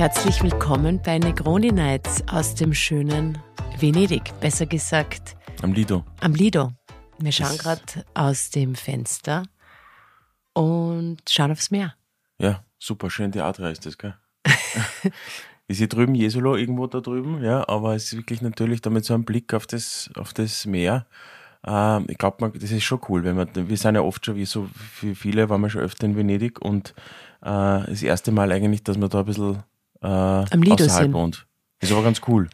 Herzlich willkommen bei Negroni Nights aus dem schönen Venedig, besser gesagt Am Lido. am Lido. Wir schauen gerade aus dem Fenster und schauen aufs Meer. Ja, super schön die Adria ist das, gell? ist hier drüben Jesolo irgendwo da drüben, ja, aber es ist wirklich natürlich damit so ein Blick auf das, auf das Meer. Ähm, ich glaube, das ist schon cool, wenn man, wir sind ja oft schon, wie so viele, waren wir schon öfter in Venedig und äh, das erste Mal eigentlich, dass man da ein bisschen äh, Am Lido außerhalb sind. wohnt. Ist aber ganz cool.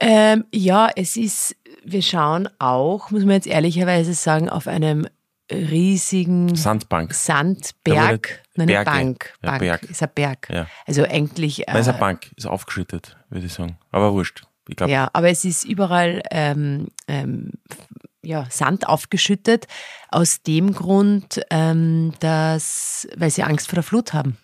Ähm, ja, es ist, wir schauen auch, muss man jetzt ehrlicherweise sagen, auf einem riesigen Sandbank. Sandberg, nein, Berge. Bank. Ja, Bank. Berg. Ist ein Berg. Ja. Also eigentlich. Nein, ist äh, eine Bank, ist aufgeschüttet, würde ich sagen. Aber wurscht. Ich glaube, Ja, aber es ist überall ähm, ähm, ja, Sand aufgeschüttet, aus dem Grund, ähm, dass, weil sie Angst vor der Flut haben.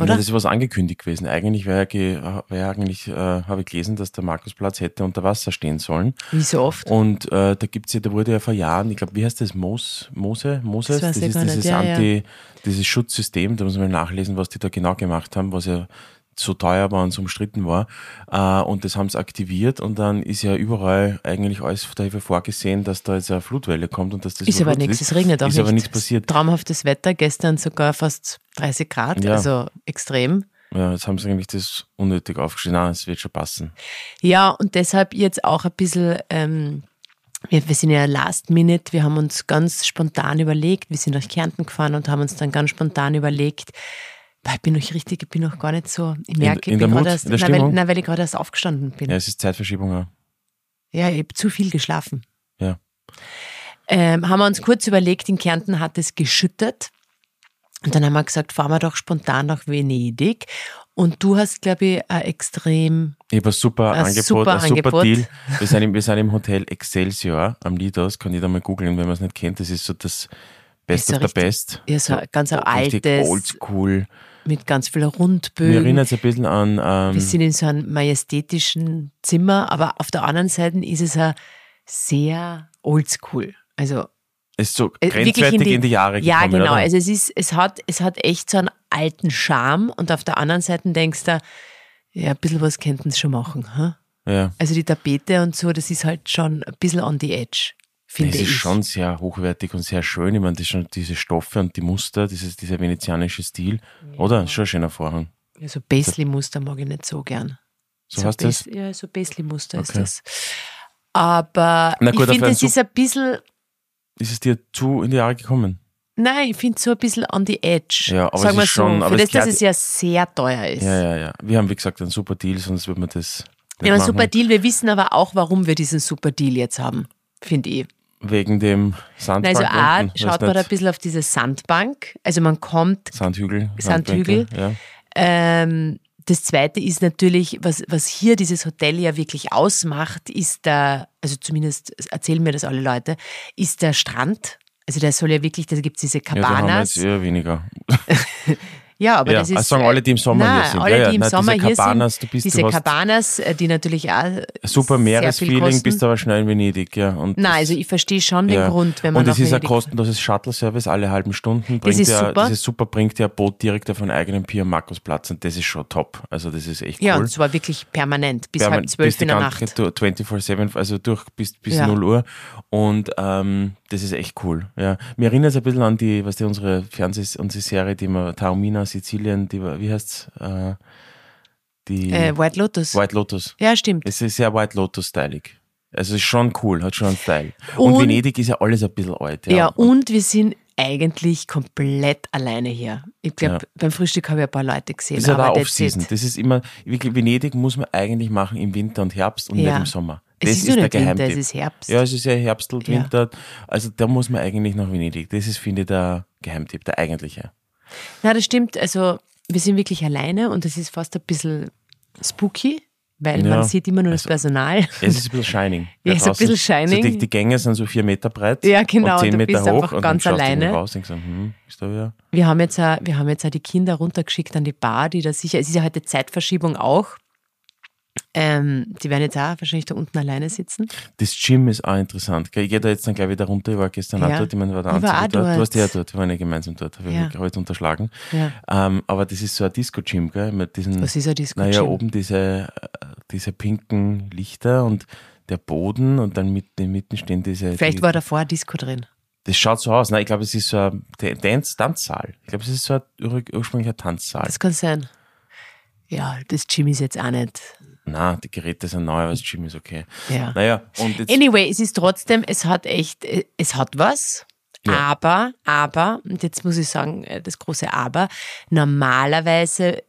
Ja, Oder? das ist was angekündigt gewesen. Eigentlich wäre ja, ge- wär ja eigentlich, äh, habe ich gelesen, dass der Markusplatz hätte unter Wasser stehen sollen. Wie so oft. Und äh, da gibt's ja, da wurde ja vor Jahren, ich glaube, wie heißt das? Mos, Mose? Moses? Das ich ist gar nicht, dieses ja, ja. Anti, dieses Schutzsystem, da muss man mal nachlesen, was die da genau gemacht haben, was ja so teuer war und so umstritten war. Äh, und das haben sie aktiviert und dann ist ja überall eigentlich alles dafür vorgesehen, dass da jetzt eine Flutwelle kommt und dass das Ist aber nichts, es regnet auch Ist nicht. aber nichts passiert. Traumhaftes Wetter, gestern sogar fast 30 Grad, Ja. also extrem. Ja, jetzt haben sie eigentlich das unnötig aufgeschrieben. Nein, es wird schon passen. Ja, und deshalb jetzt auch ein bisschen, ähm, wir, wir sind ja last minute, wir haben uns ganz spontan überlegt, wir sind nach Kärnten gefahren und haben uns dann ganz spontan überlegt, weil ich bin noch richtig, ich bin noch gar nicht so, ich merke, in ich der bin gerade erst, in nein, weil, nein, weil ich gerade erst aufgestanden bin. Ja, es ist Zeitverschiebung auch. Ja, ich habe zu viel geschlafen. Ja. Ähm, haben wir uns kurz überlegt, in Kärnten hat es geschüttet. Und dann haben wir gesagt, fahren wir doch spontan nach Venedig. Und du hast, glaube ich, ein extrem, Ich habe ein super Ein Angebot, super ein super Angebot. Deal. Wir sind, im, wir sind im Hotel Excelsior am Lidos, kann jeder mal googeln, wenn man es nicht kennt. Das ist so das Best so of the richtig- Best. ja, so ganz ein altes, oldschool. Mit ganz vielen Mir Rundbögen. erinnert es ein bisschen an, ähm, Wir sind in so einem majestätischen Zimmer, aber auf der anderen Seite ist es ein sehr oldschool. Also ist so äh, grenzwertig in die, Jahre Ja, gekommen, genau. Oder? Also es ist, es hat, es hat echt so einen alten Charme und auf der anderen Seite denkst du, ja, ein bisschen was könnten sie schon machen. Hm? ja. Also die Tapete und so, das ist halt schon ein bisschen on the edge, finde Es ist ich. schon sehr hochwertig und sehr schön. Ich meine, das schon diese Stoffe und die Muster, dieses, dieser venezianische Stil, oder? Ist schon ein schöner Vorhang. Ja, so Paisley-Muster mag ich nicht so gern. So heißt das? Pais- Ja, so Paisley-Muster ist Okay. das. Aber gut, ich finde, einen es ist ein bisschen, Ist es dir zu in die Jahre gekommen? nein, ich finde es so ein bisschen on the edge. Ja, aber Sagen wir ist schon- so, für es das, dass es ja sehr teuer ist. Ja, ja, ja. Wir haben, wie gesagt, einen super Deal, sonst würde man das nicht Ja, ein machen. super Deal. Wir wissen aber auch, warum wir diesen super Deal jetzt haben, finde ich. Wegen dem Sandbank Also A, unten, schaut man ein bisschen auf diese Sandbank. Also man kommt, Sandhügel. Sandhügel. Ja. ähm, das zweite ist natürlich, was, was hier dieses Hotel ja wirklich ausmacht, ist der, also zumindest erzählen mir das alle Leute, ist der Strand. Also der soll ja wirklich, da gibt es diese ja, da haben wir Cabanas. jetzt eher weniger. Ja, aber ja, das ist. also sagen alle, die im Sommer nein, hier sind. Alle, ja, ja, die im nein, Sommer diese hier Cabanas, sind. du bist, diese du Cabanas, äh, die natürlich auch. ein super Meeresfeeling, bist aber schnell in Venedig. Ja. Und Nein, das- also ich verstehe schon den ja. Grund, wenn man Und es ist ein kostenloses Shuttle-Service alle halben Stunden. Bringt ist ja, super. Das ist super, bringt ja ein Boot direkt auf einen eigenen Pier am Markusplatz und das ist schon top. Also das ist echt Ja, cool. und zwar wirklich permanent, bis Ja, halb zwölf die in der Nacht. Zeit 24-7, also durch bis, bis Ja. 0 Uhr. Und ähm, das ist echt cool. Ja. Mir erinnert es ein bisschen an die, was die unsere Fernseh- unsere Serie, die wir, Taormina, Sizilien, die war, wie heißt's? Äh, die Äh, White Lotus. White Lotus. Ja, stimmt. Es ist sehr White Lotus-stylig. Also es ist schon cool, hat schon einen Style. Und, Und- Venedig ist ja alles ein bisschen alt. Ja, Ja, und wir sind eigentlich komplett alleine hier. Ich glaube, Ja. beim Frühstück habe ich ein paar Leute gesehen. das ist ja aber that's Off-Season. Das ist immer, wirklich, Venedig muss man eigentlich machen im Winter und Herbst und Ja. nicht im Sommer. Es Das ist ist, ja der nicht Winter, Geheimtipp. es ist Herbst. Ja, es ist ja Herbst und Ja. Winter. Also da muss man eigentlich nach Venedig. Das ist, finde ich, der Geheimtipp, der eigentliche. Na, das stimmt. Also, wir sind wirklich alleine und es ist fast ein bisschen spooky, weil Ja, man sieht immer nur das also- Personal. Es ist ein bisschen Shining. Ja, ist ein bisschen Shining. So die, die Gänge sind so vier Meter breit Ja, genau, und zehn du Meter bist hoch und ganz alleine. raus und so, hm, ist da wieder? Wir haben jetzt auch, wir haben jetzt auch die Kinder runtergeschickt an die Bar, die da sicher, es ist ja heute Zeitverschiebung auch. Ähm, die werden jetzt auch wahrscheinlich da unten alleine sitzen. Das Gym ist auch interessant. Ich gehe da jetzt dann gleich wieder runter. Ich war gestern Ja. auch dort. Ich meine, war der Einzige auch dort. Du warst ja dort. dort. Wir waren ja gemeinsam dort. Habe Ja. ich mich heute unterschlagen. Ja. Ähm, aber das ist so ein Disco-Gym, gell? Mit diesen, Was ist ein Disco naja, oben diese, äh, diese pinken Lichter und der Boden und dann mitten, mitten stehen diese. Vielleicht die, war davor ein Disco drin. Das schaut so aus. Nein, ich glaube, es ist so ein Dance, Tanzsaal. Ich glaube, es ist so ein ur ursprünglicher Tanzsaal. Das kann sein. Ja, das Gym ist jetzt auch nicht. Na, die Geräte sind neu, aber das Gym ist okay. Ja. Naja, und jetzt. Anyway, es ist trotzdem, es hat echt, äh, es hat was. Ja. Aber, aber, und jetzt muss ich sagen, äh, das große Aber, normalerweise,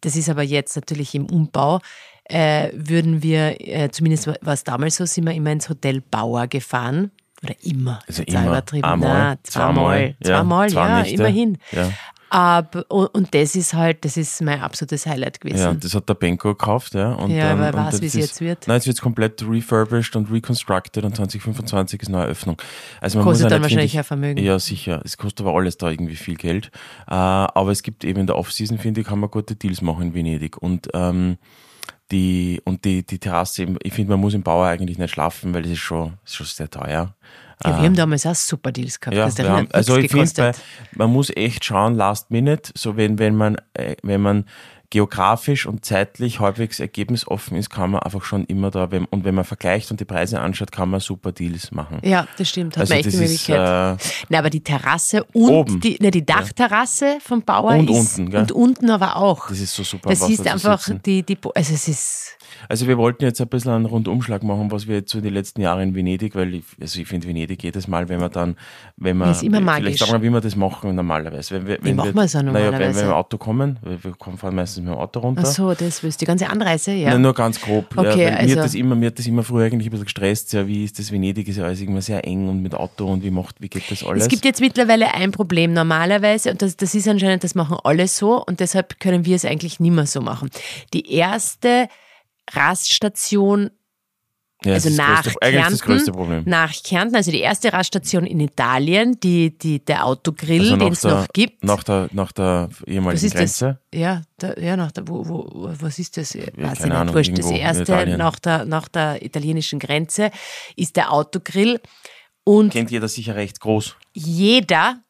das ist aber jetzt natürlich im Umbau, äh, würden wir, äh, zumindest war es damals so, sind wir immer ins Hotel Bauer gefahren. Oder immer. Also immer. übertrieben. Einmal, Nein, zweimal. zweimal, ja, Zweimal, zwei ja, immerhin. Ja. Aber, und, das ist halt, das ist mein absolutes Highlight Ja, gewesen. das hat der Benko gekauft, ja. Und, Ja, ähm, wer und weiß, wie es jetzt wird. Nein, jetzt wird es komplett refurbished und reconstructed und 2025 ist neue Öffnung. Also man Kostet muss dann nicht, wahrscheinlich finde ein Vermögen. Ja, sicher. Es kostet aber alles da irgendwie viel Geld. Äh, aber es gibt eben in der Off-Season, finde ich, kann man gute Deals machen in Venedig. Und ähm, die, und die, die Terrasse, ich finde, man muss im Bauer eigentlich nicht schlafen, weil es ist schon, ist schon sehr teuer. Ja, wir haben damals auch super Deals gehabt. Ja, wir haben, also ich finde, man muss echt schauen, last minute, so wenn, wenn man, äh, wenn man geografisch und zeitlich halbwegs ergebnisoffen ist, kann man einfach schon immer da, wenn, und wenn man vergleicht und die Preise anschaut, kann man super Deals machen. Ja, das stimmt. Hat also man echt die ist, Möglichkeit. äh, Nein, aber die Terrasse und Oben. die, ne, die Dachterrasse vom Bauer Und ist unten, gell? und unten aber auch. das ist so super. Das ist einfach die, die, also es ist, Also wir wollten jetzt ein bisschen einen Rundumschlag machen, was wir jetzt so die letzten Jahre in Venedig, weil ich, also ich finde Venedig jedes Mal, wenn wir dann, wenn wir, Ist immer magisch. vielleicht sagen wir, wie wir das machen normalerweise. Wenn wir, Wie wenn machen wir, wir es auch Naja, wenn wir normalerweise? mit dem Auto kommen, weil wir fahren meistens mit dem Auto runter. ach so, das willst du, die ganze Anreise, ja. Nein, nur ganz grob. ja, Okay, mir, also- hat das immer, mir hat das immer früher eigentlich ein bisschen gestresst. Ja, wie ist das Venedig? Ist ja alles immer sehr eng und mit Auto und wie macht, wie geht das alles? Es gibt jetzt mittlerweile ein Problem normalerweise und das, das ist anscheinend, das machen alle so und deshalb können wir es eigentlich nicht mehr so machen. Die erste Raststation ja, also nach größte, Kärnten, nach Kärnten, also die erste Raststation in Italien, die, die, der Autogrill, Also den es noch gibt. Nach der, nach der was ehemaligen ist Grenze. das? Ja, da, ja nach der, wo, wo, was ist das? Weiß ich keine nicht. Ahnung, Wurscht. Das erste nach der, nach der italienischen Grenze ist der Autogrill und Kennt jeder sicher recht groß. jeder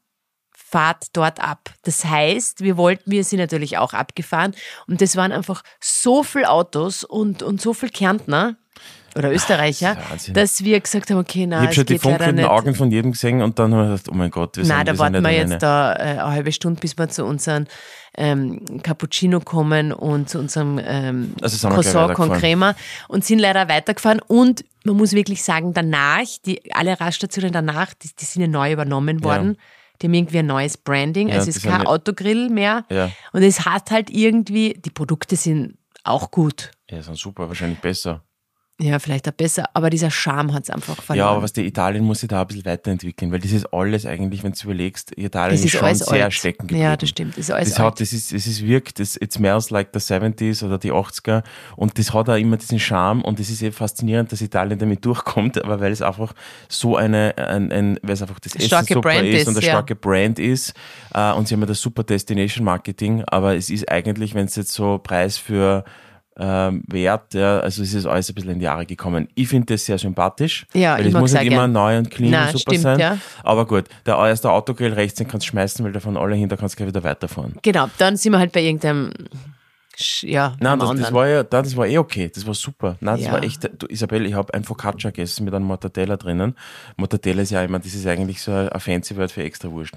fahrt dort ab. Das heißt, wir wollten, wir sind natürlich auch abgefahren und das waren einfach so viele Autos und, und so viele Kärntner oder Österreicher, das dass wir gesagt haben, okay, Ich nein, habe schon die funkelnden. Augen von jedem gesehen und dann habe ich gedacht, oh mein Gott, wir sind, Nein, da wir warten wir jetzt da äh, eine halbe Stunde, bis wir zu unserem ähm, Cappuccino kommen und zu unserem ähm, Also wir Croissant con. Crema und sind leider weitergefahren. Und man muss wirklich sagen, danach, die, alle Raststationen danach, die, die sind ja neu übernommen worden. Die haben irgendwie ein neues Branding. Ja, also es ist kein Autogrill mehr. Ja. Und es hat halt irgendwie, die Produkte sind auch gut. Ja, sind super, wahrscheinlich besser. Ja, vielleicht auch besser, aber dieser Charme hat es einfach verloren. Ja, aber was der Italien muss sich da ein bisschen weiterentwickeln, weil das ist alles eigentlich, wenn du überlegst, Italien ist, ist schon sehr alt. stecken geblieben. Ja, das stimmt. Das ist alles Das, alt. hat, das ist, es ist wirkt, das, it smells like the 70s oder die 80er und das hat auch immer diesen Charme und es ist eben faszinierend, dass Italien damit durchkommt, aber weil es einfach so eine, ein, ein weil es einfach das Essen super Brand ist und ist, eine ja. starke Brand ist äh, und sie haben ja das super Destination Marketing, aber es ist eigentlich, wenn es jetzt so Preis für ähm, Wert, ja, also es ist alles ein bisschen in die Jahre gekommen. Ich finde das sehr sympathisch, Ja, weil ich es muss auch nicht immer neu und clean Nein, und super stimmt, sein, ja. aber gut, der erste Autogrill rechts, den kannst du schmeißen, weil da fahren alle hin, da kannst du gleich wieder weiterfahren. Genau, dann sind wir halt bei irgendeinem, ja, Nein, das, das war ja, nein, das war eh okay. Das war super. Nein, das Ja. war echt. Du, Isabel, ich habe ein Focaccia gegessen mit einem Mortadella drinnen. Mortadella ist ja, meine, das ist eigentlich so ein fancy Wort für extra Wurst.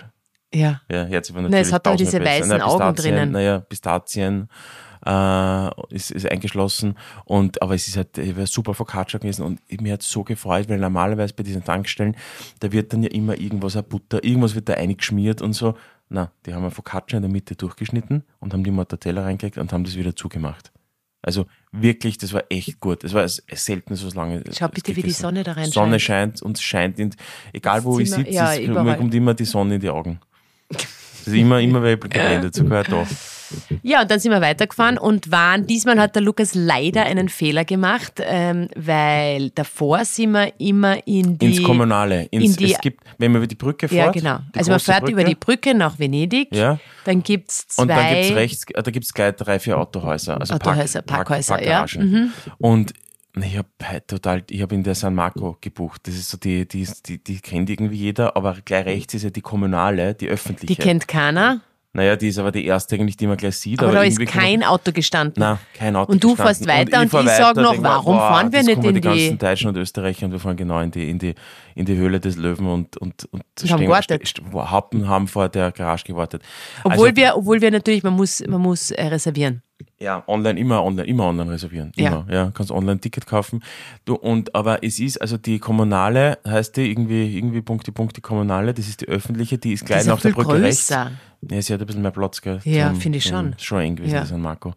ja. Ja, war Nein, natürlich es hat aber tausendmal diese weißen Nein, Augen drinnen. Naja, Pistazien äh, ist, ist eingeschlossen. Und, aber es ist halt ich super Focaccia gewesen und mir hat so gefreut, weil normalerweise bei diesen Tankstellen, da wird dann ja immer irgendwas, ein Butter, irgendwas wird da eingeschmiert und so. Na, die haben ein Focaccia in der Mitte durchgeschnitten und haben die Mortadella reingelegt und haben das wieder zugemacht. Also wirklich, das war echt gut. Das war selten so lange. Schau bitte, wie die Sonne da rein Sonne scheint. und es scheint, in, egal wo ich Zimmer- sitze, ja, es- mir kommt immer die Sonne in die Augen. Also immer, immer weil ich geblendet, sogar da. Ja, und dann sind wir weitergefahren und waren, diesmal hat der Lukas leider einen Fehler gemacht, ähm, weil davor sind wir immer in die... Ins Kommunale. Ins, in die- es gibt, wenn man über die Brücke fährt. ja, genau. Also man fährt Brücke, über die Brücke nach Venedig, Ja. dann gibt es zwei... Und dann gibt es rechts, äh, da gibt es gleich drei, vier Autohäuser. Also Autohäuser, Park, Parkhäuser, ja. Mhm. Und ich habe total, ich habe in der San Marco gebucht. Das ist so die, die, die, die kennt irgendwie jeder, aber gleich rechts ist ja die kommunale, die öffentliche. die kennt keiner, naja, die ist aber die erste eigentlich, die man gleich sieht. aber, da ist kein Auto gestanden. Nein, kein Auto. Und du gestanden. fährst weiter und ich weiter sag noch, denk mir, warum boah, fahren wir nicht in die die- ganzen Deutschen und Österreicher und wir fahren genau in die, in die, in die Höhle des Löwen und, und, und haben gewartet. haben vor der Garage gewartet. Obwohl, also, wir, obwohl wir natürlich, man muss, man muss äh, reservieren. Ja, online, immer online, immer online reservieren. Ja. Immer, ja. Kannst online Ticket kaufen. Du, und, aber es ist, also die kommunale, heißt die irgendwie, irgendwie Punkti, Punkti kommunale, das ist die öffentliche, die ist gleich ja nach der Brücke rechts. größer. Ja, sie hat ein bisschen mehr Platz, gell? Ja, finde ich schon. Schon eng gewesen, Ja. ja. San Marco.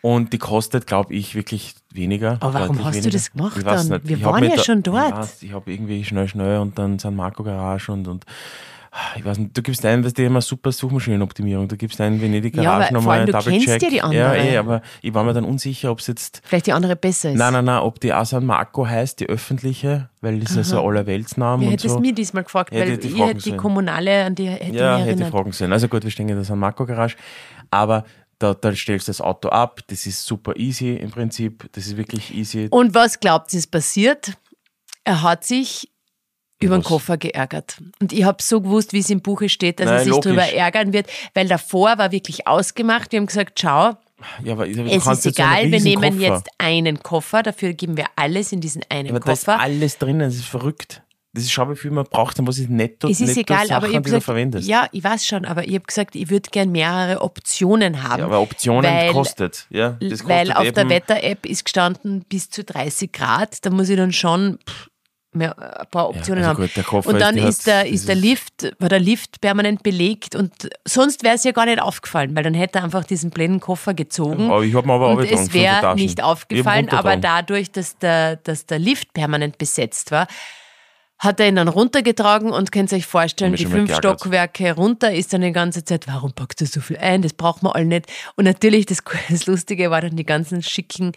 Und die kostet, glaube ich, wirklich weniger. Aber warum hast du weniger. das gemacht Ich dann? Wir Ich waren ja da- schon dort. Ich, weiß, ich habe irgendwie schnell, schnell und dann San Marco Garage und, und ich weiß nicht, du gibst ein, was die immer super Suchmaschinenoptimierung, du gibst ein Venedig Ja, Garage aber nochmal einen du Double-Check. kennst ja die Ja, andere. eh, aber ich war mir dann unsicher, ob es jetzt Vielleicht die andere besser ist. Nein, nein, nein, ob die auch San Marco heißt, die öffentliche, weil das ja so allerweltsnamen Wer und hätte es so. mir diesmal gefragt, Ja, die weil hätte ich hätte die kommunale, an die hätte ich Ja, hätte erinnert. fragen sollen. Also gut, wir stehen in der San Marco Garage, aber da, da stellst du das Auto ab, das ist super easy im Prinzip, das ist wirklich easy. Und was glaubt ihr, ist passiert? Er hat sich über den? Koffer geärgert. Und ich habe so gewusst, wie es im Buche steht, dass Nein, er sich logisch. darüber ärgern wird, weil davor war wirklich ausgemacht. Wir haben gesagt, schau, Ja, aber du es ist egal, wir nehmen Koffer. jetzt einen Koffer, dafür geben wir alles in diesen einen aber da ist Koffer. alles drinnen, das ist verrückt. Das ist, schau, wie viel man braucht und was ist netto, Es ist netto egal, Sachen, aber ich die du gesagt, verwendest. ja, ich weiß schon, aber ich habe gesagt, ich würde gern mehrere Optionen haben. Ja, aber Optionen weil, kostet. Ja, das kostet weil auf der Wetter-App ist gestanden bis zu 30 Grad. Da muss ich dann schon pff, mehr, ein paar Optionen also haben. gut, Koffer und dann ist, der, ist der Lift, war der Lift permanent belegt und sonst wäre es ja gar nicht aufgefallen, weil dann hätte er einfach diesen blinden Koffer gezogen. Aber ich habe mir aber und es wäre nicht aufgefallen, aber dadurch, dass der, dass der Lift permanent besetzt war, hat er ihn dann runtergetragen und könnt ihr euch vorstellen, die fünf. Stockwerke runter ist dann die ganze Zeit, warum packst du so viel ein? Das braucht man all nicht. Und natürlich, das, das Lustige war dann die ganzen schicken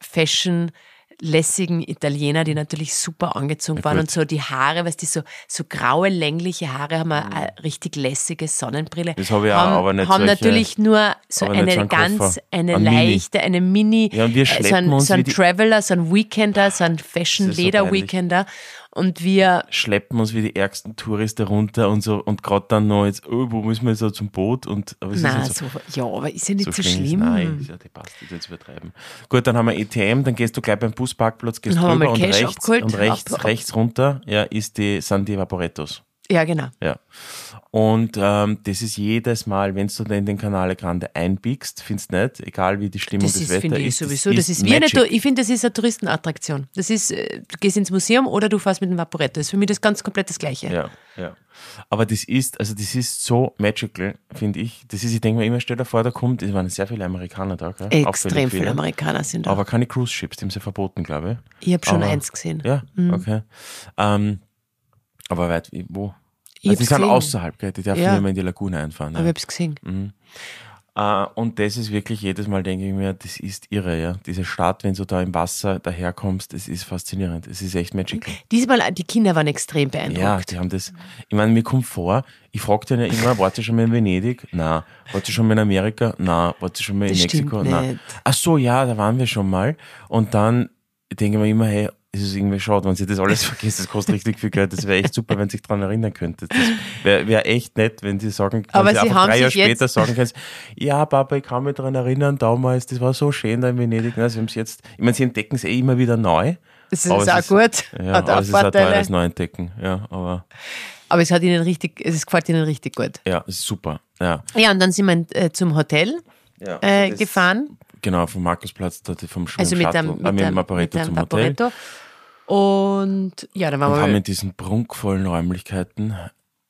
Fashion lässigen Italiener, die natürlich super angezogen waren gut. und so die Haare, weißt du, so, so graue, längliche Haare, haben eine richtig lässige Sonnenbrille. Das habe ich auch, haben, aber nicht haben solche- natürlich nur so eine so ganz, Koffer. eine Ein Mini. leichte, eine Mini, Ja, und wir äh, so schleppen ein, uns so ein wie die- Traveler, so ein Weekender, so ein ist so Fashion-Leder-Weekender und wir schleppen uns wie die ärgsten Touristen runter und so und gerade dann noch jetzt, oh, wo müssen wir jetzt so zum Boot und aber nicht so, so, ja, aber ist ja nicht so, so schlimm. Nein, ist ja die passt, jetzt übertreiben. Gut, dann haben wir ETM, dann gehst du gleich beim Busparkplatz, gehst Dann drüber und rechts, abgeholt. und rechts, Ab- ab- rechts runter, ja, ist die, sind die Vaporettos. Ja, genau. Ja. Und ähm, das ist jedes Mal, wenn du da in den Canale Grande einbiegst, findest du nicht, egal wie die Stimmung Das des ist, Wetter ich ist. sowieso, das ist wie eine, ich finde, das ist eine Touristenattraktion. Das ist, äh, du gehst ins Museum oder du fährst mit dem Vaporetto. Das ist für mich das ganz komplett das Gleiche. Ja, ja. Aber das ist, also das ist so magical, finde ich. Das ist, ich denke mir immer, stell dir vor, da kommt, es waren sehr viele Amerikaner da, gell? Extrem viele Amerikaner sind da. Aber keine Cruise Ships, die haben sie verboten, glaube ich. ich habe schon aber- eins gesehen. Ja, okay. Ähm, aber weit, wie- wo? Ich Also die hab's sind außerhalb, gell? die dürfen Ja. nicht mehr in die Lagune einfahren. Aber Ja. ich habe es gesehen. Äh, und das ist wirklich jedes Mal, denke ich mir, das ist irre, ja. Diese Stadt, wenn du da im Wasser daherkommst, das ist faszinierend. Es ist echt magical. Diesmal, die Kinder waren extrem Ja, beeindruckt. die haben das. Ich meine, mir kommt vor, ich frage den ja immer, wart ihr schon mal in Venedig? Na. Wart ihr schon mal in Amerika? Na. Wart ihr schon mal in Das Mexiko? Na. nicht. Ach so, ja, da waren wir schon mal. Und dann denke ich mir immer, hey, es ist irgendwie schade, wenn sie das alles vergisst, das kostet richtig viel Geld. Das wäre echt super, wenn sie sich daran erinnern könnte. Das wäre wär echt nett, wenn sie sagen, wenn Aber sie, sie drei Jahre später sagen können, ja, Papa, ich kann mich daran erinnern, damals, das war so schön da in Venedig. Na, sie haben es jetzt, ich meine, sie entdecken es eh immer wieder neu. Das ist Aber auch es ist- gut. Ja, Hat auch aber es ist auch Vorteile. teures Neuentdecken. Ja, aber Aber es hat ihnen richtig, es gefällt ihnen richtig gut. ja, es ist super. Ja. Ja, und dann sind wir äh, zum Hotel Ja, äh, also gefahren. Genau, vom Markusplatz, vom Schwung Also mit Shuttle, dem, äh, mit mit Vaporetto mit zum Hotel. Vaporetto. Und ja, dann waren wir haben in diesen prunkvollen Räumlichkeiten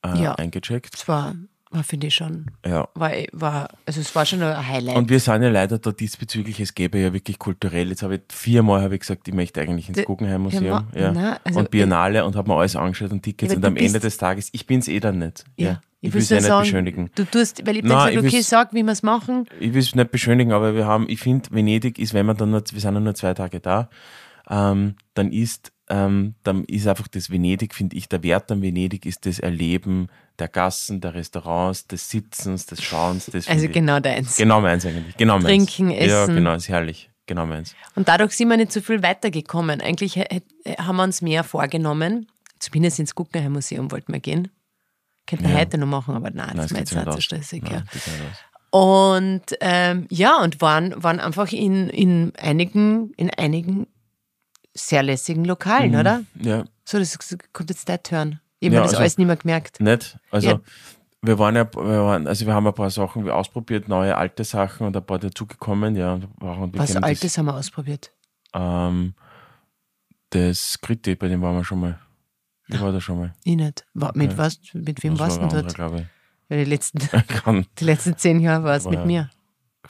äh, Ja. eingecheckt. Es war war finde ich schon. Ja. War, war, also es war schon ein Highlight. Und wir sind ja leider da diesbezüglich, es gäbe ja wirklich kulturell. Jetzt habe ich viermal habe ich gesagt, ich möchte eigentlich ins Guggenheim Museum Ja, na, also und Biennale und habe mir alles angeschaut und Tickets und am Ende des Tages, ich bin es eh dann nicht. Ja. Ich, will will's es ja nicht sagen, beschönigen. Du tust, weil ich Nein, ich gesagt, okay, sag, wie wir es machen. Ich will es nicht beschönigen, aber wir haben, ich finde, Venedig ist, wenn man dann nur, wir sind ja nur zwei Tage da, ähm, dann ist, ähm, dann ist einfach das Venedig, finde ich, der Wert an Venedig ist das Erleben der Gassen, der Restaurants, des Sitzens, des Schauens, das Also genau deins. Genau meins eigentlich. Genau meins. Trinken, Ja, essen. genau, ist herrlich. Genau meins. Und dadurch sind wir nicht so viel weitergekommen. Eigentlich haben wir uns mehr vorgenommen. Zumindest ins Guggenheim Museum wollten wir gehen. Könnten wir Ja. heute noch machen, aber nein, Nein, das ist mir jetzt zu aus. stressig. Nein, Ja. nicht. Und ähm, ja, und waren, waren einfach in, in, einigen, in einigen sehr lässigen Lokalen, Mhm. oder? Ja, So, das kommt jetzt dein Turn. Ich habe Ja, das also- alles nicht mehr gemerkt. nicht. Also Ja. wir waren ja, wir waren, also wir haben ein paar Sachen ausprobiert, neue alte Sachen und ein paar dazugekommen, ja. Und wir Was Altes haben wir ausprobiert. Das, ähm, das Kriti, bei dem waren wir schon mal. Ich war da schon mal. Ich nicht. Wa- Mit, Okay. was, mit wem Das warst du war dort? Ja, die, letzten, die letzten zehn Jahre war es War mit ja- mir.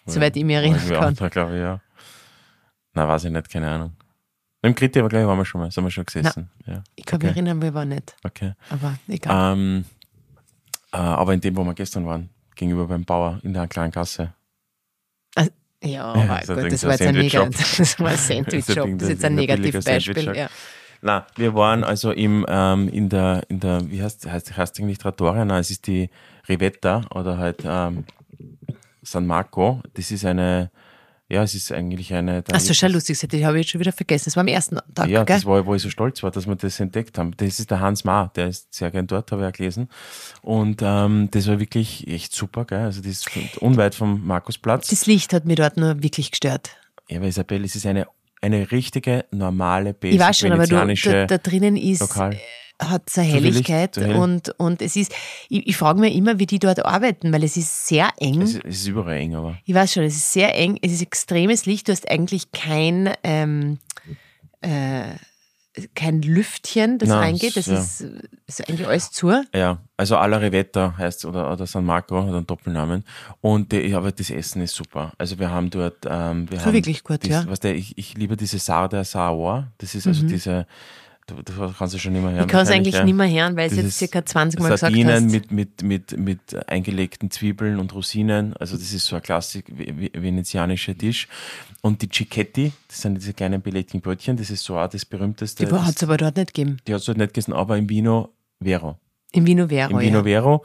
Soweit ich mich erinnern kann. Anderer, glaube ich, ja. Na, weiß ich nicht, keine Ahnung. Beim Kriti, aber glaube ich, waren wir schon mal, sind wir schon gesessen. Ja, Ich kann mich Okay. erinnern, wir waren nicht. okay. Aber egal. Ähm, äh, aber in dem, wo wir gestern waren, gegenüber beim Bauer in der kleinen Gasse. Also, ja, Ja, das ist gut, das war jetzt ein. Negativ. Das war ein. Ding, Das ist jetzt ein Negativbeispiel. Ja. Na, wir waren also im, ähm, in der, in der, wie heißt, heißt, heißt eigentlich Trattoria? Nein, es ist die Rivetta oder halt ähm, San Marco. Das ist eine, ja, es ist eigentlich eine. da Achso, ist- schon lustig, das habe ich jetzt schon wieder vergessen. Das war am ersten Tag, Ja, gell? das war, wo ich so stolz war, dass wir das entdeckt haben. Das ist der Hans Ma, der ist sehr gern dort, habe ich auch gelesen. Und ähm, das war wirklich echt super, gell? Also das ist unweit vom Markusplatz. Das Licht hat mich dort nur wirklich gestört. Ja, aber Isabel, es ist eine, eine richtige, normale, Ich basic weiß schon, aber du, da, da drinnen ist, Lokal. äh, hat so eine Zu viel Licht, Helligkeit hell. und, und es ist, ich, ich frage mich immer, wie die dort arbeiten, weil es ist sehr eng. Es ist, es ist überall eng, aber. Ich weiß schon, es ist sehr eng, es ist extremes Licht, du hast eigentlich kein, ähm, äh, kein Lüftchen, das Nein, reingeht, das ja. ist, ist eigentlich alles zu. Ja, also Alla Rivetta heißt oder, oder San Marco hat einen Doppelnamen. Und die, aber das Essen ist super. Also wir haben dort, ähm, wir war haben wirklich gut, dies, ja. Mhm. Was der, ich, ich liebe diese Sarda Saor. Das ist also diese, du, du kannst du schon nicht mehr hören. Ich kann es eigentlich ja. nicht mehr hören, weil es jetzt circa 20 Mal gesagt Sardinen hast. mit, mit, mit, mit eingelegten Zwiebeln und Rosinen. Also das ist so ein klassik ve- venezianischer Tisch. Und die Cicchetti, das sind diese kleinen belegten Brötchen, das ist so auch das berühmteste. Die hat es aber dort nicht gegeben. die hat es halt nicht gegessen, aber im Vino Vero. Im Vino Vero. Im Vino ja. Vero.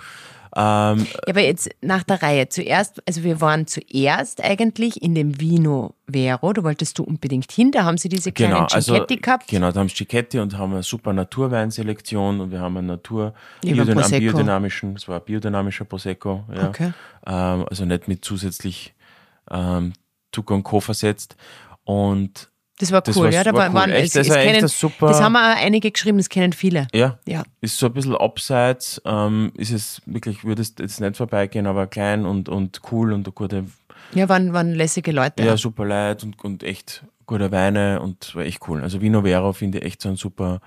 Ähm, Ja, aber jetzt nach der Reihe. Zuerst, also wir waren zuerst eigentlich in dem Vino Vero, da wolltest du unbedingt hin, da haben sie diese kleinen genau, also Cicchetti gehabt. genau, da haben sie Cicchetti und haben eine super Naturweinselektion und wir haben einen Natur biodyn einen biodynamischen, das war ein biodynamischer Prosecco, ja. Okay. ähm, also nicht mit zusätzlich ähm, Zucker und Co. versetzt und Das war Das cool, war- ja. Da war cool. waren, Echt, es, das es war echt kennen, super- das haben auch einige geschrieben, das kennen viele. ja, Ja. ist so ein bisschen abseits, ähm, ist es wirklich, würde es jetzt nicht vorbeigehen, aber klein und, und cool und eine gute Ja, waren, waren lässige Leute. Ja, super Leid und, und echt gute Weine und war echt cool. Also Vino Vero finde ich echt so ein super,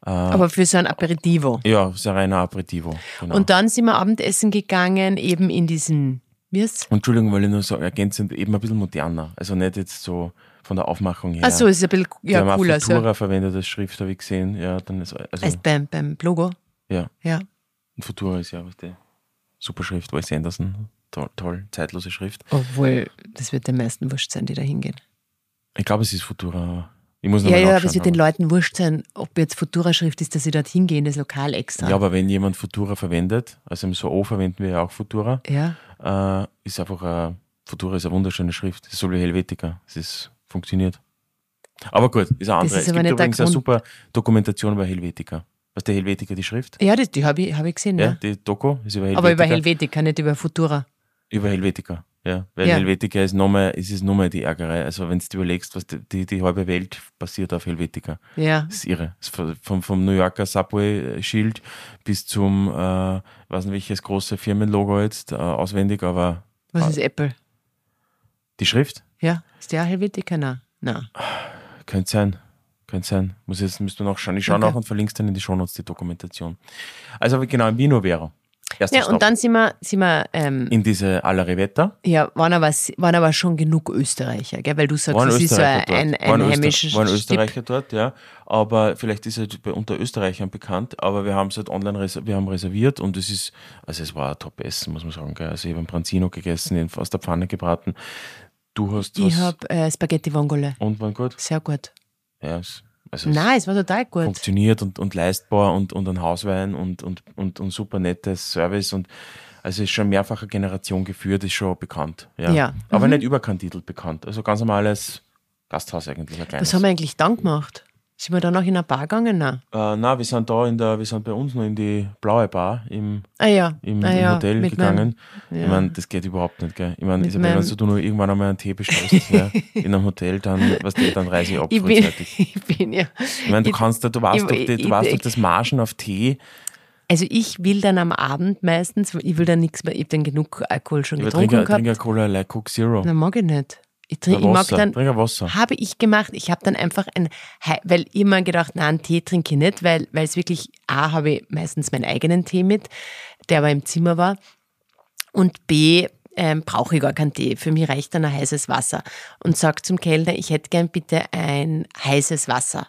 Aber für so ein Aperitivo. ja, so ein reiner Aperitivo. Genau. Und dann sind wir Abendessen gegangen, eben in diesen, wie ist Entschuldigung, weil ich nur so ergänzend eben ein bisschen moderner. Also nicht jetzt so von der Aufmachung her. Ach so, ist ein bisschen Die ja, auch cooler. So. Futura verwendet als Schrift, habe ich gesehen. Ja, dann ist, also, Als beim, beim Logo. ja. Ja. Und Futura ist ja was die super Schrift, Wes Anderson. Toll, toll, zeitlose Schrift. Obwohl, das wird den meisten wurscht sein, die da hingehen. Ich glaube, es ist Futura. Ich muss noch Ja, ja, aber es wird den Leuten wurscht sein, ob jetzt Futura-Schrift ist, dass sie dort hingehen, das Lokal extra. Ja, aber wenn jemand Futura verwendet, also im So verwenden wir ja auch Futura, ja. äh, ist einfach ein, Futura ist eine wunderschöne Schrift. Es ist so wie Helvetica. Es ist, funktioniert. Aber gut, ist eine andere. ist es gibt übrigens eine super Dokumentation über Helvetica. Was der Helvetica die Schrift? Ja, das, die habe ich, hab ich gesehen, Ja, ja. die Doku ist über Helvetica. Aber über Helvetica, nicht über Futura. Über Helvetica, ja. Weil Ja. Helvetica ist nochmal, es ist nochmal die Ärgere. Also wenn du überlegst, was die, die, die halbe Welt basiert auf Helvetica. Ja. Das ist irre. Das ist vom, vom New Yorker Subway-Schild bis zum, äh, weiß nicht welches große Firmenlogo jetzt, äh, auswendig, aber Was Ah. ist Apple? die Schrift? Ja. Ist der Helvetica? Nein. Nein. Könnte sein. Könnte sein. Muss jetzt, müsst du noch schauen. Ich schaue Okay. nach und verlinkst dann in die Shownotes die Dokumentation. Also genau, im Vino Vero. Erster Ja, Stopp. und dann sind wir, sind wir ähm, in diese Alla Rivetta. ja, waren aber, waren aber schon genug Österreicher, gell? weil du sagst, Waren das ist so ein, ein, ein waren, heimisches waren Stipp. Österreicher dort, ja. Aber vielleicht ist es unter Österreichern bekannt, aber wir haben es halt online wir haben reserviert und es ist, also es war top essen, muss man sagen. Gell. Also ich habe einen Branzino gegessen, aus der Pfanne gebraten. Du hast Ich habe äh, Spaghetti Vongole. und war gut. Sehr gut. Ja, es, also Nein, es war total gut. funktioniert und, und leistbar und, und ein Hauswein und, und, und, und super nettes Service und also ist schon mehrfache Generation geführt, ist schon bekannt. Ja. Ja. Aber Mhm. nicht überkandidelt bekannt. Also ganz normales Gasthaus eigentlich, ein kleines. Was haben wir eigentlich dann gemacht? Sind wir dann noch in eine Bar gegangen? Nein. Äh, na, wir sind da in der, wir sind bei uns noch in die blaue Bar im, Ah ja. im, ah, im ja. Hotel mit gegangen. Meinem, Ich meine, das geht überhaupt nicht, gell? Ich meine, Isabel, meinem- wenn du nur irgendwann einmal einen Tee bestellst, ja, in einem Hotel, dann, was du, dann reise ich ab ich, bin, ich bin ja. Ich meine, du ich- kannst, ja- du weißt ich- doch, du ich- weißt doch ich- das Margen auf Tee. Also ich will dann am Abend meistens, ich will dann nichts mehr, ich habe dann genug Alkohol schon Ich getrunken trinke, gehabt. trinke Cola Light Coke Zero. Dann mag ich nicht. Ich, trink, ich mag Wasser, dann, trink Wasser. habe ich gemacht, ich habe dann einfach ein, weil ich immer gedacht, nein, einen Tee trinke ich nicht, weil, weil es wirklich, A, habe ich meistens meinen eigenen Tee mit, der aber im Zimmer war und B, ähm, brauche ich gar keinen Tee. Für mich reicht dann ein heißes Wasser. Und sage zum Kellner, ich hätte gern bitte ein heißes Wasser.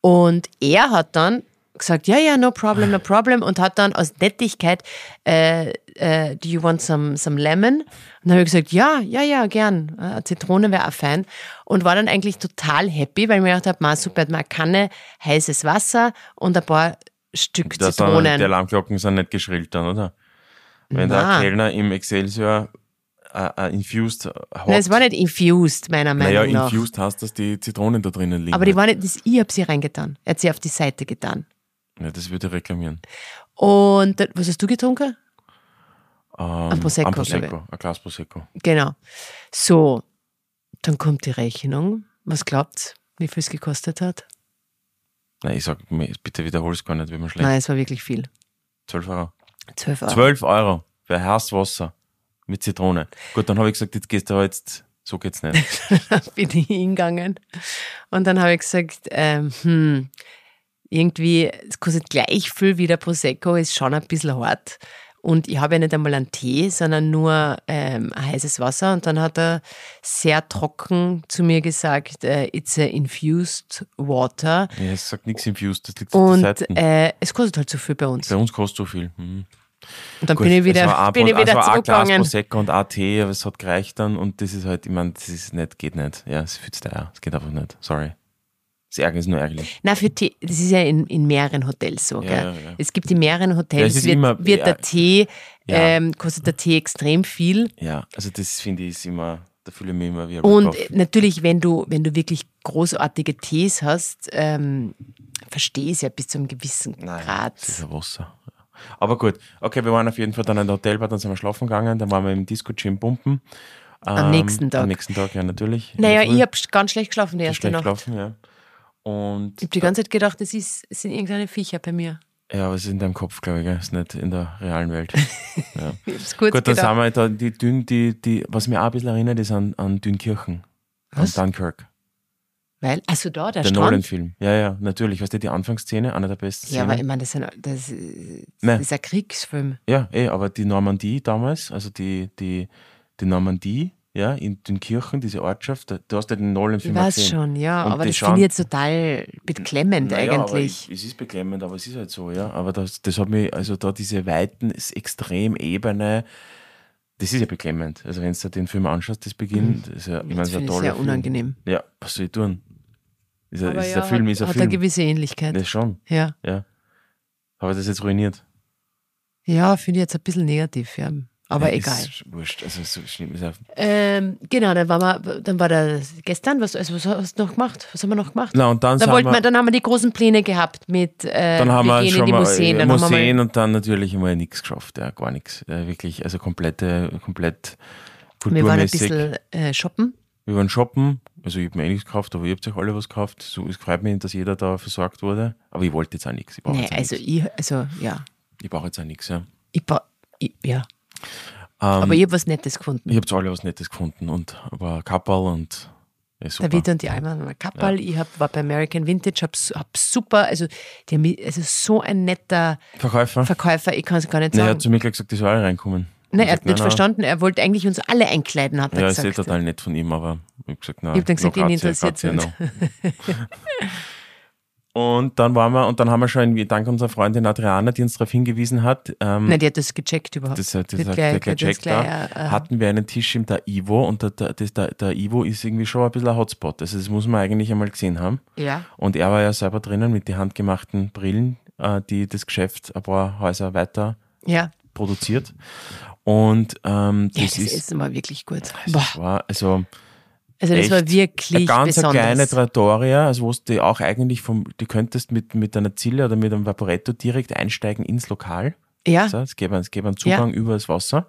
Und er hat dann gesagt, ja, ja, no problem, no problem. Und hat dann aus Nettigkeit, äh, äh, do you want some, some lemon? Und dann habe ich gesagt, ja, ja, ja, gern. Äh, Zitrone wäre auch fein. Und war dann eigentlich total happy, weil ich mir gedacht habe, super, mal Kanne, heißes Wasser und ein paar Stück Das Zitronen. die Alarmglocken sind nicht geschrillt dann, oder? Wenn der Na. Kellner im Excelsior äh, äh, infused hat. Nein, es war nicht infused, meiner Meinung naja, nach. infused heißt, dass die Zitronen da drinnen liegen. Aber die war nicht, das, ich habe sie reingetan. Er hat sie auf die Seite getan. Ja, das würde ich reklamieren. Und was hast du getrunken? Ähm, Prosecco, Ein Prosecco, ein Glas Prosecco. Genau. So, dann kommt die Rechnung. Was glaubt wie viel es gekostet hat? Nein, ich sag, bitte wiederhol es gar nicht, wie man schlecht. Nein, es war wirklich viel. 12 Euro. 12 Euro. 12 Euro für ein heißes Wasser mit Zitrone. Gut, dann habe ich gesagt, jetzt gehst du jetzt, so geht's nicht. bin ich hingegangen. Und dann habe ich gesagt, ähm, hm, irgendwie, es kostet gleich viel wie der Prosecco, ist schon ein bisschen hart. Und ich habe ja nicht einmal einen Tee, sondern nur ähm, ein heißes Wasser. Und dann hat er sehr trocken zu mir gesagt, äh, it's a infused water. Ja, es sagt nichts infused, das liegt auf der Und äh, es kostet halt so viel bei uns. Bei uns kostet so viel. Mhm. Und dann Gut, bin ich es wieder, war ein bin ich wieder es war ein Glas. Prosecco und AT, aber es hat gereicht dann und das ist halt, ich meine, das ist nicht, geht nicht. Ja, es viel zu teuer. Es geht einfach nicht. Sorry. Das ist nur ärgerlich. Na, für Tee, das ist ja in, in mehreren Hotels so. Ja, gell? ja, ja. Es gibt in mehreren Ja, Hotels, wird, immer- wird ja. der Tee, Ja. ähm, kostet der Tee extrem viel. Ja, also das finde ich ist immer, da fühle ich mich immer wie ein Und Rip-Off. natürlich, wenn du, wenn du wirklich großartige Tees hast, ähm, verstehe ich es ja bis zu einem gewissen Grad. Das ist ein Wasser. Aber gut, okay, wir waren auf jeden Fall dann in der Hotelbar, dann sind wir schlafen gegangen, dann waren wir im Disco-Gym pumpen. Am Ähm, nächsten Tag. Am nächsten Tag, ja, natürlich. Naja, ich habe ganz schlecht geschlafen die erste schlecht Nacht. gelaufen, ja. Und Ich habe die ganze Zeit gedacht, das, ist, das sind irgendeine Viecher bei mir. ja, aber es ist in deinem Kopf, glaube ich, gell? ist nicht in der realen Welt. ja. Ich kurz Gut, dann gedacht. sind wir da, die Dün, die, die, was mir auch ein bisschen erinnert, ist an, an Dünkirchen. Was? An Dunkirk. Weil, also da, der, Der. Nolan-Film. Ja, ja, natürlich. Weißt du, die Anfangsszene, einer der besten Ja, aber ich Szenen. meine, das, das, das ist ein Kriegsfilm. Ja, eh, aber die Normandie damals, also die, die, die Normandie, ja, in Dünkirchen, diese Ortschaft, du hast ja den Ich Nolan-Film auch weiß gesehen. schon, ja, Und aber das finde ich jetzt total beklemmend Naja, aber eigentlich. ich, es ist beklemmend, aber es ist halt so, ja. Aber das, das hat mich, also da diese Weiten, das Extremebene, das ist ja beklemmend. Also wenn du den Film anschaust, das Beginn, das ist ja, ich meine, Mhm. Das das ist ich toller sehr Film. unangenehm. Ja, was soll ich tun? Ist, Aber ist ja, der Film, hat, ist ein hat Film. eine gewisse Ähnlichkeit. Ja, schon, Ja, ja. Habe ich das jetzt ruiniert? ja finde ich jetzt ein bisschen negativ, ja. Aber ja, egal. Ist wurscht. Also, so schlimm ist Ähm, genau, dann, waren wir, dann war der gestern, was, also was hast du noch gemacht? Was haben wir noch gemacht? Na, und dann, dann, wollten wir, wir, dann haben wir die großen Pläne gehabt mit äh, dann haben wir gehen in schon die mal Museen. äh, Dann haben wir Museen mal, und dann natürlich einmal nichts geschafft. Ja, gar nichts. Ja, wirklich, also komplette, komplett wir waren ein kulturmäßig. bisschen äh, shoppen. Wir waren shoppen, also ich habe mir eh nichts gekauft, aber ihr habt euch alle was gekauft. So, es freut mich, dass jeder da versorgt wurde. Aber ich wollte jetzt auch nichts. Ich brauche Nee, jetzt, auch also nichts. ich, also ja, Ich brauche jetzt auch nichts. Ja. ich, ich ja. Ähm, aber ich habe was Nettes gefunden. ich habe alle was Nettes gefunden und war Kapperl und Ist super. David und die Alma haben ein Kapperl. Ich hab, war bei American Vintage, hab, hab super, also, die also so ein netter Verkäufer? Verkäufer, ich kann es gar nicht Nee, er sagen. hat zu mir gleich gesagt, die soll alle reinkommen. Nein, Ich er hat gesagt, nicht nein, verstanden. Er wollte eigentlich uns alle einkleiden, hat er Ja, ist eh gesagt. total nett von ihm, aber ich habe gesagt, nein. Ich hab dann gesagt, ihn interessiert's grazie, no. Und dann waren wir, und dann haben wir schon, irgendwie dank unserer Freundin Adriana, die uns darauf hingewiesen hat, ähm, Nein, die hat das gecheckt überhaupt. das, das, das hat gleich- gecheckt gleich, da, äh, äh, hatten wir einen Tisch im der Ivo und der, der, das, der, der Ivo ist irgendwie schon ein bisschen ein Hotspot. Also das muss man eigentlich einmal gesehen haben. Ja. Und er war ja selber drinnen mit den handgemachten Brillen, äh, die das Geschäft ein paar Häuser weiter Ja, produziert. Und ähm, ja das das ist, Essen war wirklich gut. das Boah, war, also also das echt war eine wirklich ganz eine besonders. kleine Trattoria, also wo du auch eigentlich vom, du könntest mit, mit einer Zille oder mit einem Vaporetto direkt einsteigen ins Lokal. ja, So, es gäbe, es gäbe einen Zugang über das Wasser.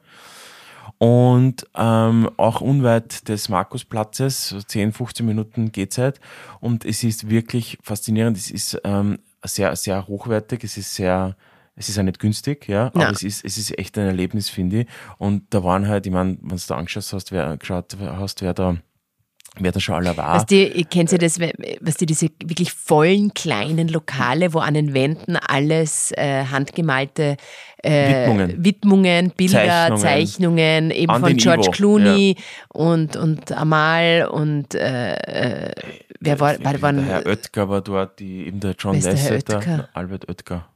Und ähm, auch unweit des Markusplatzes, so 10, 15 Minuten Gehzeit. Und es ist wirklich faszinierend. Es ist ähm, sehr, sehr hochwertig. Es ist sehr, es ist ja nicht günstig, ja, aber es ist, es ist echt ein Erlebnis, finde ich. Und da waren halt, ich meine, wenn du da angeschaut hast, wer, geschaut hast, wer da, wer da schon aller war. Was die, ihr kennt ja das, was die diese wirklich vollen kleinen Lokale, wo an den Wänden alles äh, handgemalte äh, Widmungen. Widmungen, Bilder, Zeichnungen. Zeichnungen, eben An von George Ivo, Clooney und, und Amal und äh, äh, wer war, war, der waren, Herr Oetker war dort, die, eben der John der Lasseter? Albert Oetker,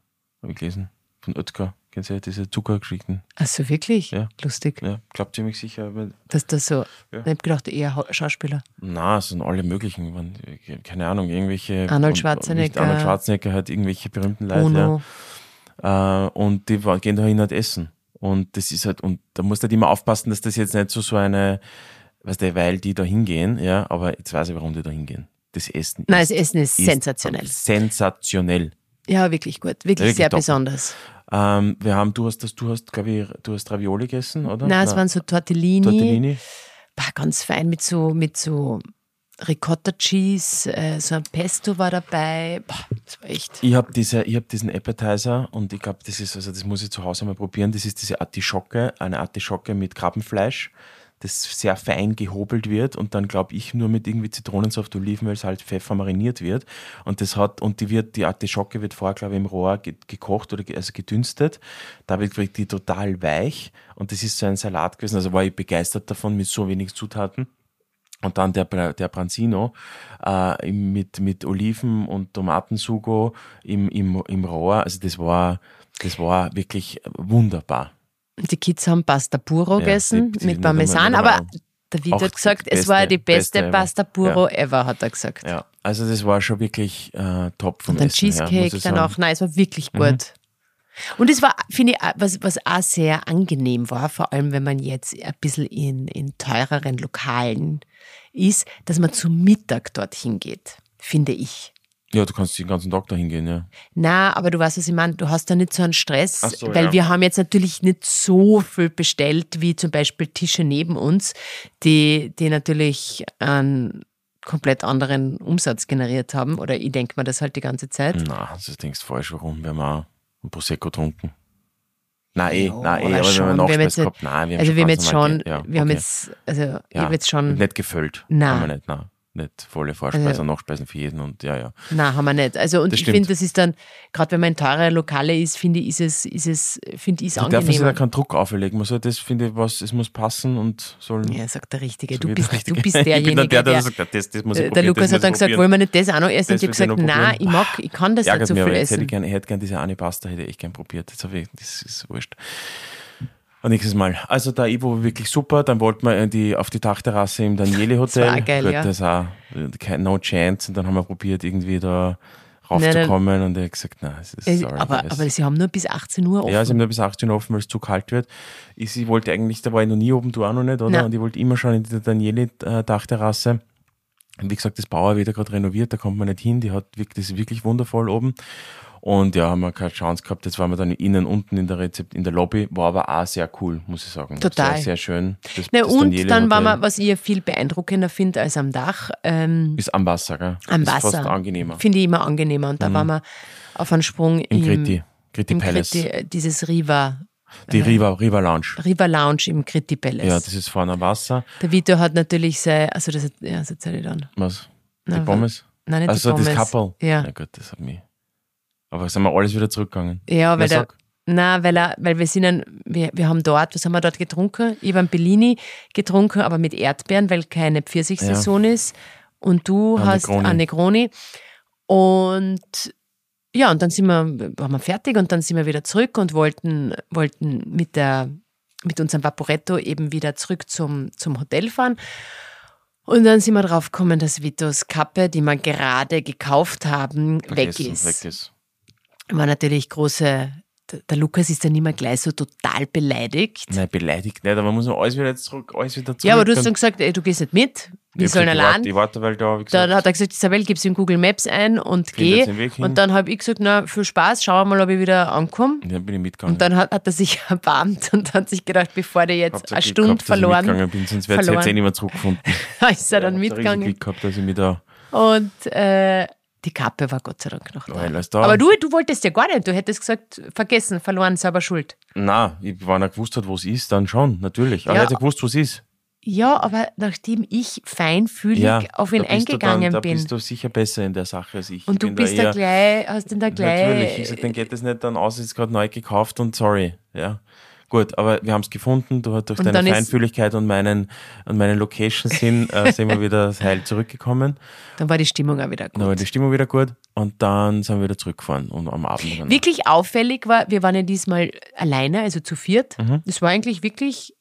habe ich gelesen. Von Oetker, kennst du ja diese Zuckergeschichten? Achso, wirklich? Ja. Lustig, Ja, glaubt ziemlich sicher. Dass das so, Ja. ich hab gedacht, eher Hau- Schauspieler. na, es sind alle möglichen, man, keine Ahnung, irgendwelche. Arnold Schwarzenegger. Arnold Schwarzenegger hat irgendwelche berühmten Leute. Ja. Äh, und die gehen da hin halt essen. Und das ist halt, und da musst du halt immer aufpassen, dass das jetzt nicht so, so eine, weißt du, weil die da hingehen, ja, aber jetzt weiß ich, warum die da hingehen. Das Essen. Nein, ist, das Essen ist, sensationell. Sensationell. Ja, wirklich gut. Wirklich, Wirklich sehr top. besonders. Ähm, wir haben, du hast das, du hast, glaube ich, du hast Ravioli gegessen, oder? Nein, es waren so Tortellini. Tortellini. Bah, ganz fein mit so, mit so Ricotta Cheese, äh, so ein Pesto war dabei. Boah, das war echt. Ich habe diese, ich hab diesen Appetizer und ich glaube, das ist, also das muss ich zu Hause mal probieren. Das ist diese Artischocke, eine Artischocke mit Krabbenfleisch, das sehr fein gehobelt wird und dann glaube ich nur mit irgendwie Zitronensaft, Olivenöl, Salz, Pfeffer mariniert wird. Und das hat, und die wird, die Artischocke wird vorher, glaube ich, im Rohr ge gekocht oder ge also gedünstet. Da wird die total weich und das ist so ein Salat gewesen. Also war ich begeistert davon mit so wenig Zutaten. Und dann der, der Branzino äh, mit, mit Oliven und Tomatensugo im, im, im Rohr. Also das war, das war wirklich wunderbar. Die Kids haben Pasta Puro Ja, gegessen die- die- mit Parmesan, nicht aber. David hat gesagt, es war die beste, beste. Pasta Puro ever, hat er gesagt. Ja, also das war schon wirklich äh, top vom Und dann Essen her, Cheesecake. Mhm. auch, nein, es war wirklich gut. Und es war, finde ich, was, was auch sehr angenehm war, vor allem wenn man jetzt ein bisschen in, in teureren Lokalen ist, dass man zu Mittag dorthin geht, finde ich. Ja, du kannst den ganzen Tag da hingehen, ja. Na, aber du weißt, was ich meine. Du hast da nicht so einen Stress, so, weil ja. wir haben jetzt natürlich nicht so viel bestellt, wie zum Beispiel Tische neben uns, die, die natürlich einen komplett anderen Umsatz generiert haben. Oder ich denke mir das halt die ganze Zeit. Na, das denkst du falsch, warum? Wir haben auch ein Prosecco getrunken. Nein, eh, Ja, nein, eh, aber schon. wenn wir Wir haben Nachspeise jetzt gehabt, nein, wir haben also wir haben jetzt schon, ge- ja, wir haben okay. jetzt, also ich ja, habe jetzt schon, Nicht gefüllt. Nein. Haben wir nicht, nein. Nicht volle Vorspeise Also- und Nachspeisen für jeden und ja, ja. nein, haben wir nicht. Also und Das ich finde, das ist dann, gerade wenn man in teure Lokale ist, finde ich, ist es, ist es, finde ich es Da darf man sich da keinen Druck auferlegen. Man soll das, finde ich, was, es muss passen und soll. Ja, sagt der Richtige. so Du bist, der du Richtige. bist Ich bin derjenige, der, der, der, sagt, das, das muss ich der probieren, Lukas hat dann gesagt, wollen wir nicht das auch noch essen? Und ich habe gesagt, nein, ich mag, ich kann das nicht Ärgert so mich, viel jetzt hätte ich essen. gerne, ich hätte gerne diese eine Pasta, hätte ich gern probiert. Das, habe ich, das ist wurscht. Nächstes Mal. Also der Ivo war wirklich super. Dann wollten wir in die, auf die Dachterrasse im Daniele Hotel. Das war geil, Gut, ja. Das auch, äh, kein- no chance. Und dann haben wir probiert, irgendwie da raufzukommen. Und er hat gesagt, nein, es ist Äh, sorry. Aber, aber sie haben nur bis 18 Uhr offen. ja, sie haben nur bis 18 Uhr offen, weil es zu kalt wird. Ich, sie wollte eigentlich, da war ich noch nie oben, du auch noch nicht, oder? Nein. Und ich wollte immer schon in die Daniele-Dachterrasse. Und wie gesagt, das Bauer wird ja gerade renoviert, da kommt man nicht hin. Die hat wirklich, das ist wirklich wundervoll oben. Und ja, haben wir keine Chance gehabt. Jetzt waren wir dann innen unten in der Rezept, in der Lobby, war aber auch sehr cool, muss ich sagen. Total. Sehr, sehr schön. Das, Na, das und Daniele dann war Hotel man, was ich viel beeindruckender finde als am Dach, ähm, Ist am Wasser, gell? am ist Wasser. fast angenehmer. Mhm. Finde ich immer angenehmer. Und da waren wir auf einen Sprung Im im, Gritti, Gritti im Palace. Kriti, äh, dieses Riva Die Riva, Riva Lounge. Riva Lounge im Critti Palace. Ja, das ist vorne am Wasser. Der Vito hat natürlich sein, also das, hat- ja, das erzähle ich dann. Was? Die Na, Pommes? Nein, nicht Also die das Pommes. Couple? Ja. Na gut, das hat mich. Aber sind wir alles wieder zurückgegangen? Ja, weil, der, na, weil, er, weil wir sind ein, wir, wir haben dort, was haben wir dort getrunken? Ich habe einen Bellini getrunken, aber mit Erdbeeren, weil keine Pfirsichsaison ist. Und du Eine hast eine Negroni. Und ja, und dann sind wir, waren wir fertig und dann sind wir wieder zurück und wollten, wollten mit, der, mit unserem Vaporetto eben wieder zurück zum, zum Hotel fahren. Und dann sind wir drauf gekommen, dass Vitos Kappe, die wir gerade gekauft haben, weg ist Weg ist. War natürlich große. Der Lukas ist dann immer gleich so total beleidigt. Nein, beleidigt nicht, aber man muss noch alles wieder zurück, alles wieder zurück. Ja, aber du hast Und dann gesagt, ey, du gehst nicht mit, wir ich sollen allein. Ich warte, ich weil da, Dann hat er gesagt, Isabel, gib's in Google Maps ein und geh. Und dann habe ich gesagt, na, viel Spaß, schauen wir mal, ob ich wieder ankomme. dann bin ich mitgegangen. Und dann hat, hat er sich erbarmt und hat sich gedacht, bevor der jetzt Habt eine Stunde gehabt, dass ich verloren, mitgegangen bin, sonst wäre es verloren. jetzt eh nicht mehr zurückgefunden. ist er dann Ich riesig mitgegangen. Glück gehabt, dass ich mich da Und äh, die Kappe war Gott sei Dank noch da. Da. Aber du, du wolltest ja gar nicht. Du hättest gesagt, vergessen, verloren, selber schuld. Nein, ich, wenn er gewusst hat, wo es ist, dann schon, natürlich. Aber Ja. er hat ja gewusst, wo es ist. Ja, aber nachdem ich feinfühlig Ja, auf ihn da du dann, eingegangen Da bin. bist du sicher besser in der Sache als ich. Und du bist da da gleich, hast den da gleich. Natürlich, ich sag, dann geht das nicht dann aus, ist gerade neu gekauft und sorry. Ja. Gut, aber wir haben es gefunden. Du hast durch Und deine Feinfühligkeit und meinen, und meinen Location-Sinn äh, sind wir wieder Heil zurückgekommen. Dann war die Stimmung auch wieder Dann war gut. die Stimmung wieder gut und dann sind wir wieder zurückgefahren und am Abend. Dann. Wirklich auffällig war, wir waren ja diesmal alleine, also zu viert. Mhm. Das war eigentlich wirklich,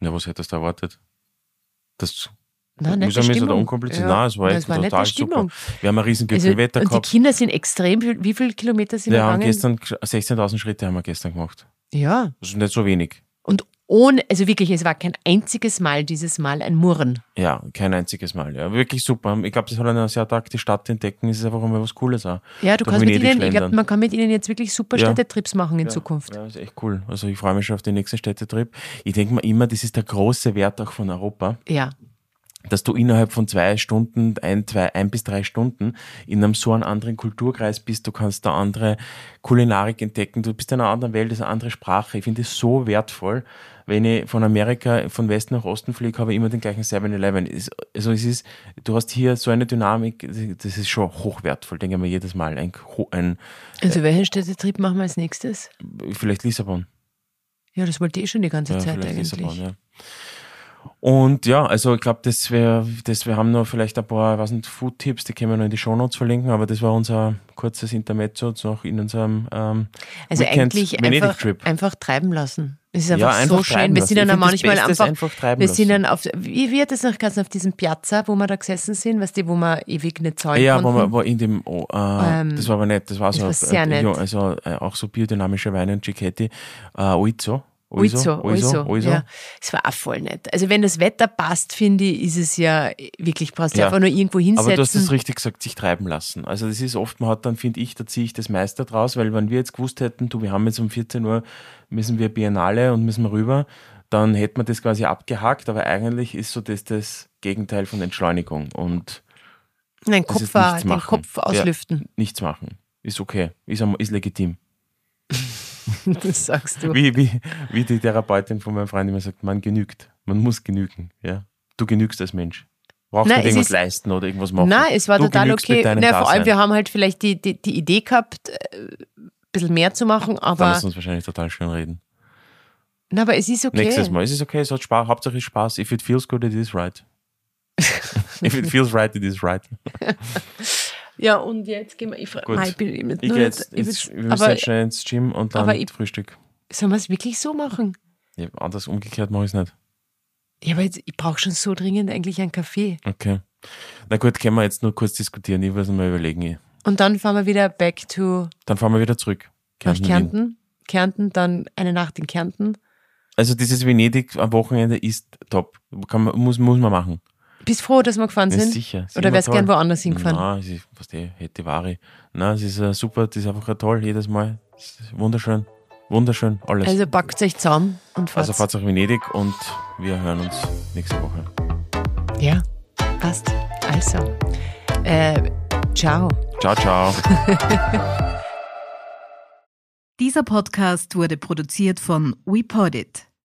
Ja, was hättest du erwartet? Das nein, nette ist oder Stimmung. unkompliziert? Ja, Nein, es war war total nette super. Stimmung. Wir haben ein riesen Also, Gipfelwetter und die gehabt. Kinder sind extrem, wie viele Kilometer sind wir Wir haben gegangen? gestern 16.000 Schritte haben wir gestern gemacht. Ja, Das ist nicht so wenig. und ohne, also wirklich, es war kein einziges Mal dieses Mal ein Murren. Ja, kein einziges Mal. Ja, wirklich super. Ich glaube, das hat einen sehr Tag die Stadt entdecken. Es ist einfach immer was Cooles auch. Ja, du Durch kannst mit ihnen, ich glaube, man kann mit ihnen jetzt wirklich super Ja. Städtetrips machen in Zukunft. Ja, ist echt cool. Also ich freue mich schon auf den nächsten Städtetrip. Ich denke mir immer, das ist der große Wert auch von Europa, Ja. Dass du innerhalb von zwei Stunden, ein, zwei, ein bis drei Stunden in einem so einen anderen Kulturkreis bist. Du kannst da andere Kulinarik entdecken. Du bist in einer anderen Welt, das ist eine andere Sprache. Ich finde es so wertvoll. Wenn ich von Amerika, von Westen nach Osten fliege, habe ich immer den gleichen 7-Eleven. Es- Also es ist, du hast hier so eine Dynamik, das ist schon hochwertvoll, denke ich mir jedes Mal. Ein, ein, Also welchen Städtetrip machen wir als nächstes? vielleicht Lissabon. Ja, das wollte ich eh schon die ganze Ja, Zeit eigentlich. Lissabon, ja. Und ja, also ich glaube, das wir, das wir haben noch vielleicht ein paar, was sind Food-Tipps, die können wir noch in die Shownotes verlinken, aber das war unser kurzes Intermezzo noch in unserem ähm, Also Weekend eigentlich einfach, einfach treiben lassen. Es ist Ja, einfach, einfach so schön. Wir sind dann auch das manchmal einfach, einfach wir sind dann auf, wie wird das noch ganz auf diesem Piazza, wo wir da gesessen sind, weißt du, wo wir ewig nicht zahlen Ja, wo konnten. man wo in dem, oh, äh, Ähm, das war aber nett, das war so, war sehr äh, nett. ja, also äh, auch so biodynamische Weine und Cicchetti, äh, Oizo, Uizo, Uizo, Uizo. Ja, es war auch voll nett. Also wenn das Wetter passt, finde ich, ist es ja wirklich, brauchst du Ja. einfach nur irgendwo hinsetzen. Aber du hast es richtig gesagt, sich treiben lassen. Also das ist oft, man hat dann, finde ich, da ziehe ich das meiste draus, weil wenn wir jetzt gewusst hätten, du, wir haben jetzt um 14 Uhr, müssen wir Biennale und müssen wir rüber, dann hätten wir das quasi abgehakt, aber eigentlich ist so das das Gegenteil von Entschleunigung und Nein, Kopf, nichts den machen. Kopf Ja. auslüften. nichts machen. Ist okay, ist, ist legitim. Das sagst du. Wie, wie, wie die Therapeutin von meinem Freund immer sagt, man genügt, man muss genügen. Ja? Du genügst als Mensch. Brauchst Nein, nicht irgendwas ist- leisten oder irgendwas machen. Nein, es war du total okay. Nein, vor allem, wir haben halt vielleicht die, die, die Idee gehabt, äh, ein bisschen mehr zu machen, aber, lass uns wahrscheinlich total schön reden. na, aber es ist okay. Nächstes Mal. Es ist okay, es hat Spaß, Hauptsache Spaß. If it feels good, it is right. If it feels right, it is right. Ja, und jetzt gehen wir. Ich, Gut. Mei, ich bin, ich, Ich gehe jetzt, ich, ins, ich, müssen aber jetzt schnell ins Gym und dann ich- Frühstück. sollen wir es wirklich so machen? Ja, anders umgekehrt mache ich es nicht. Ja, aber jetzt, ich brauche schon so dringend eigentlich einen Kaffee. Okay. Na gut, können wir jetzt nur kurz diskutieren. Ich muss mal überlegen. Und dann fahren wir wieder back to Dann fahren wir wieder zurück. nach Wien. Kärnten. Kärnten, dann eine Nacht in Kärnten. Also dieses Venedig am Wochenende ist top. Kann man, muss, muss man machen. Bist froh, dass wir gefahren Ja, sind? sicher. Ist Oder wärst toll. gern woanders hingefahren? Nein, es ist, was die, hätte Wari. Nein, es ist äh, super, das ist einfach toll, jedes Mal. Wunderschön. Wunderschön, alles. Also packt euch zusammen und fahrt. Also fahrt nach Venedig und wir hören uns nächste Woche. ja, passt. Also, äh, ciao. Ciao, ciao. Dieser Podcast wurde produziert von WePodit.